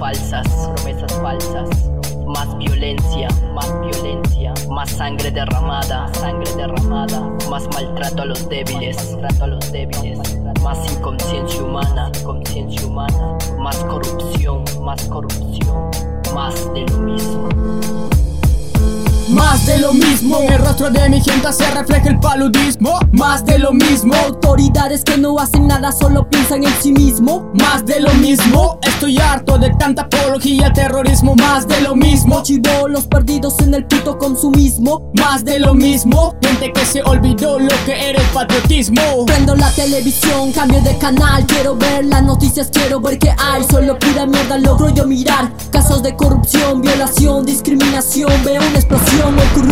falsas, promesas falsas. Más violencia, más violencia, más sangre derramada, sangre derramada, más maltrato a los débiles, maltrato a los débiles, más inconsciencia humana, de lo mismo, el rostro de mi gente se refleja el paludismo. Más de lo mismo, autoridades que no hacen nada, solo piensan en sí mismo. Más de lo mismo, estoy harto de tanta apología, terrorismo. Más de lo mismo, los perdidos en el puto consumismo. Más de lo mismo, gente que se olvidó lo que era el patriotismo. Prendo la televisión, cambio de canal, quiero ver las noticias, quiero ver qué hay. Solo pura mierda logro yo mirar casos de corrupción, violación, discriminación. Veo una explosión Irak.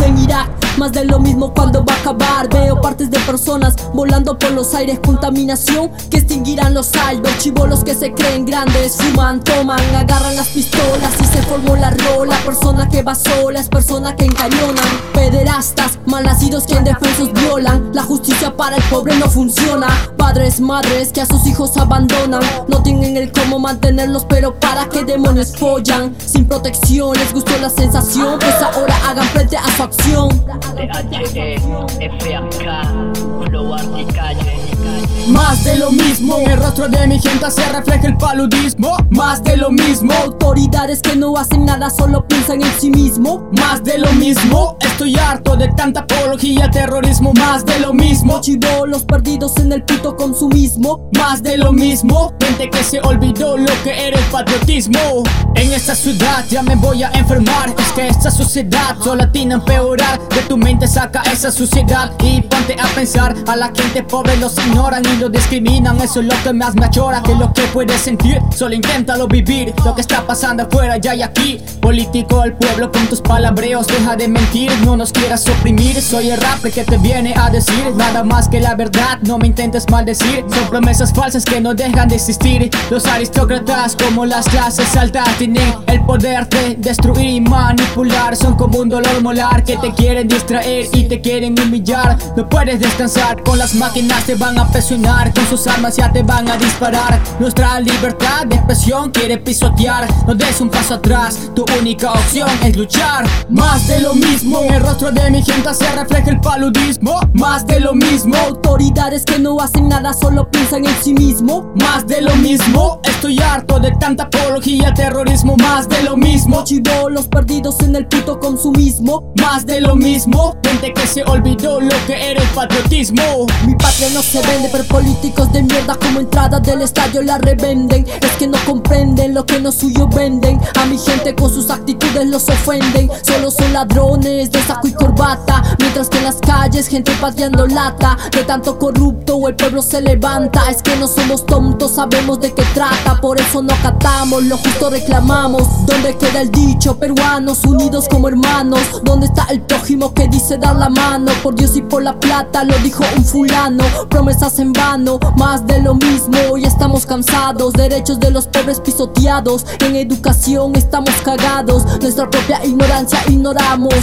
Más de lo mismo cuando va a acabar. Veo partes de personas volando por los aires. Contaminación que extinguirán los saldos. Chivolos que se creen grandes. Fuman, toman, agarran las pistolas y se formó la rola. Persona que va sola es persona que encañonan. Pederastas, malnacidos que indefensos violan. La justicia para el pobre no funciona. Padres, madres que a sus hijos abandonan. No tienen el cómo mantenerlos, pero para qué demonios follan. Sin protección, les gustó la sensación. Pues ahora hagan frente a su acción. Más de lo mismo, el rostro de mi gente se refleja el paludismo. Más de lo mismo, autoridades que no hacen nada, solo piensan en sí mismo. Más de lo mismo, estoy harto de tanta apología, terrorismo. Más de lo mismo, los perdidos en el puto consumismo. Más de lo mismo, gente que se olvidó lo que era el patriotismo. En esta ciudad ya me voy a enfermar, es que esta sociedad solo tiene empeorar. De tu mente saca esa suciedad y ponte a pensar. A la gente pobre los ignoran y lo discriminan. Eso es lo que más me achora. Que lo que puedes sentir, solo inténtalo vivir. Lo que está pasando afuera ya y aquí. Político al pueblo con tus palabreos. Deja de mentir, no nos quieras oprimir. Soy el rap que te viene a decir nada más que la verdad. No me intentes maldecir. Son promesas falsas que no dejan de existir. Los aristócratas, como las clases altas, tienen el poder de destruir y manipular. Son como un dolor molar que te quieren distraer y te quieren humillar. No puedes descansar, con las máquinas te van a presionar, con sus armas ya te van a disparar. Nuestra libertad de expresión quiere pisotear. No des un paso atrás, tu única opción es luchar. Más de lo mismo, en el rostro de mi gente se refleja el paludismo. Más de lo mismo, autoridades que no hacen nada, solo piensan en sí mismo. Más de lo mismo, estoy harto de tanta apología, terrorismo. Más de lo mismo, los perdidos en el puto consumismo. Más de lo mismo, gente que se olvidó lo que era el patriotismo. Mi patria no se vende, pero políticos de mierda como entrada del estadio la revenden. Es que no comprenden lo que no suyo venden. A mi gente con sus actitudes los ofenden. Solo son ladrones de saco y corbata. Mientras que en las calles gente pateando lata. De tanto corrupto el pueblo se levanta. Es que no somos tontos, sabemos de qué trata. Por eso no acatamos, lo justo reclamamos. ¿Dónde queda el dicho? Peruanos unidos como hermanos. ¿Dónde está el prójimo que dice dar la mano? Por Dios y por la plata, lo dijo un fulano. Promesas en vano, más de lo mismo. Y estamos cansados, derechos de los pobres pisoteados. En educación estamos cagados, nuestra propia ignorancia ignoramos.